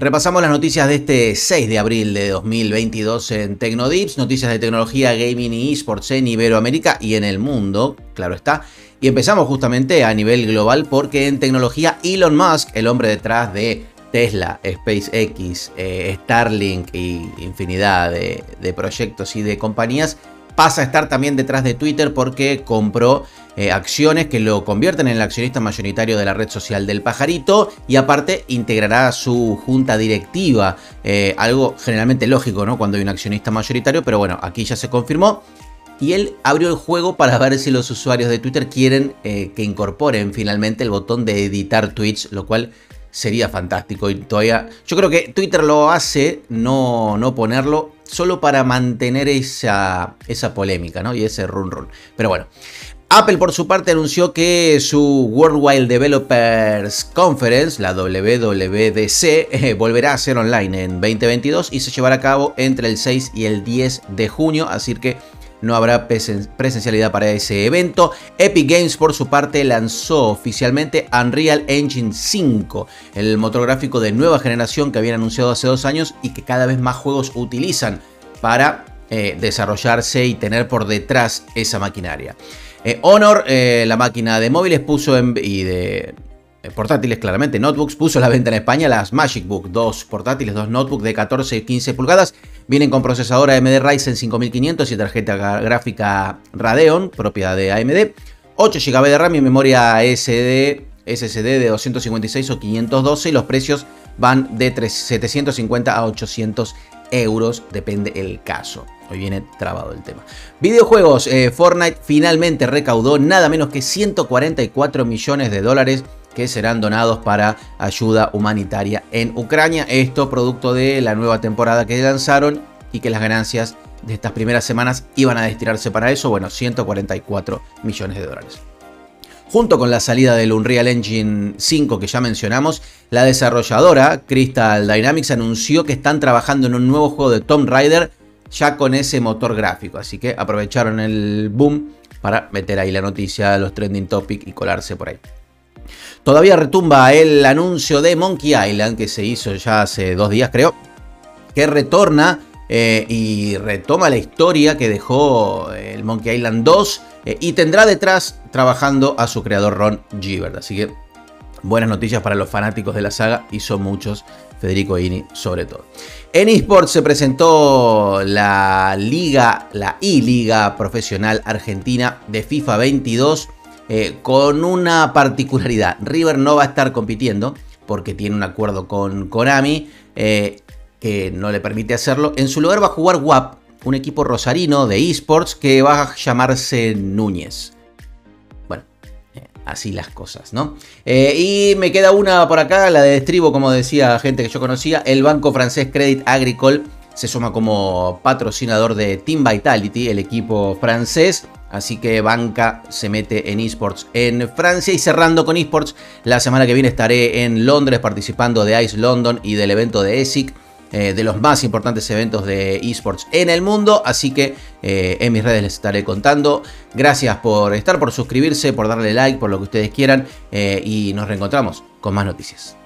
Repasamos las noticias de este 6 de abril de 2022 en Tecnodips, noticias de tecnología, gaming y esports en Iberoamérica y en el mundo, claro está. Y empezamos justamente a nivel global porque en tecnología Elon Musk, el hombre detrás de Tesla, SpaceX, eh, Starlink y infinidad de, de proyectos y de compañías, pasa a estar también detrás de Twitter porque compró eh, acciones que lo convierten en el accionista mayoritario de la red social del pajarito y aparte integrará su junta directiva, eh, algo generalmente lógico ¿no? cuando hay un accionista mayoritario, pero bueno, aquí ya se confirmó. Y él abrió el juego para ver si los usuarios de Twitter quieren eh, que incorporen finalmente el botón de editar tweets, lo cual sería fantástico. Y todavía, yo creo que Twitter lo hace, no, no ponerlo, solo para mantener esa, esa polémica, ¿no? Y ese run run. Pero bueno. Apple por su parte anunció que su Worldwide Developers Conference, la WWDC, eh, volverá a ser online en 2022 y se llevará a cabo entre el 6 y el 10 de junio, así que no habrá presencialidad para ese evento. Epic Games por su parte lanzó oficialmente Unreal Engine 5, el motor gráfico de nueva generación que habían anunciado hace dos años y que cada vez más juegos utilizan para eh, desarrollarse y tener por detrás esa maquinaria. Eh, Honor, eh, la máquina de móviles puso en, y de portátiles, claramente, notebooks, puso la venta en España las Magic Book, dos portátiles, dos notebooks de 14 y 15 pulgadas. Vienen con procesador AMD Ryzen 5500 y tarjeta gráfica Radeon, propia de AMD. 8 GB de RAM y memoria SD, SSD de 256 o 512 y los precios van de 750 a 800 euros, depende el caso. Hoy viene trabado el tema. Videojuegos, eh, Fortnite finalmente recaudó nada menos que 144 millones de dólares que serán donados para ayuda humanitaria en Ucrania. Esto producto de la nueva temporada que lanzaron y que las ganancias de estas primeras semanas iban a destinarse para eso. Bueno, 144 millones de dólares. Junto con la salida del Unreal Engine 5 que ya mencionamos, la desarrolladora Crystal Dynamics anunció que están trabajando en un nuevo juego de Tomb Raider ya con ese motor gráfico. Así que aprovecharon el boom para meter ahí la noticia, los trending topics y colarse por ahí. Todavía retumba el anuncio de Monkey Island que se hizo ya hace dos días creo, que retorna eh, y retoma la historia que dejó el Monkey Island 2 eh, y tendrá detrás trabajando a su creador Ron Givert. Así que buenas noticias para los fanáticos de la saga y son muchos, Federico Ini sobre todo. En eSports se presentó la liga, la I-Liga Profesional Argentina de FIFA 22 eh, con una particularidad. River no va a estar compitiendo porque tiene un acuerdo con Konami eh, que no le permite hacerlo. En su lugar va a jugar WAP, un equipo rosarino de esports que va a llamarse Núñez. Bueno, eh, así las cosas, ¿no? y me queda una por acá, la de Estribo, como decía gente que yo conocía. El banco francés Credit Agricole se suma como patrocinador de Team Vitality, el equipo francés. Así que Banca se mete en esports en Francia. Y cerrando con esports, la semana que viene estaré en Londres participando de Ice London y del evento de ESIC. Eh, de los más importantes eventos de esports en el mundo. Así que eh, en mis redes les estaré contando. Gracias por estar, por suscribirse, por darle like, por lo que ustedes quieran. Eh, y nos reencontramos con más noticias.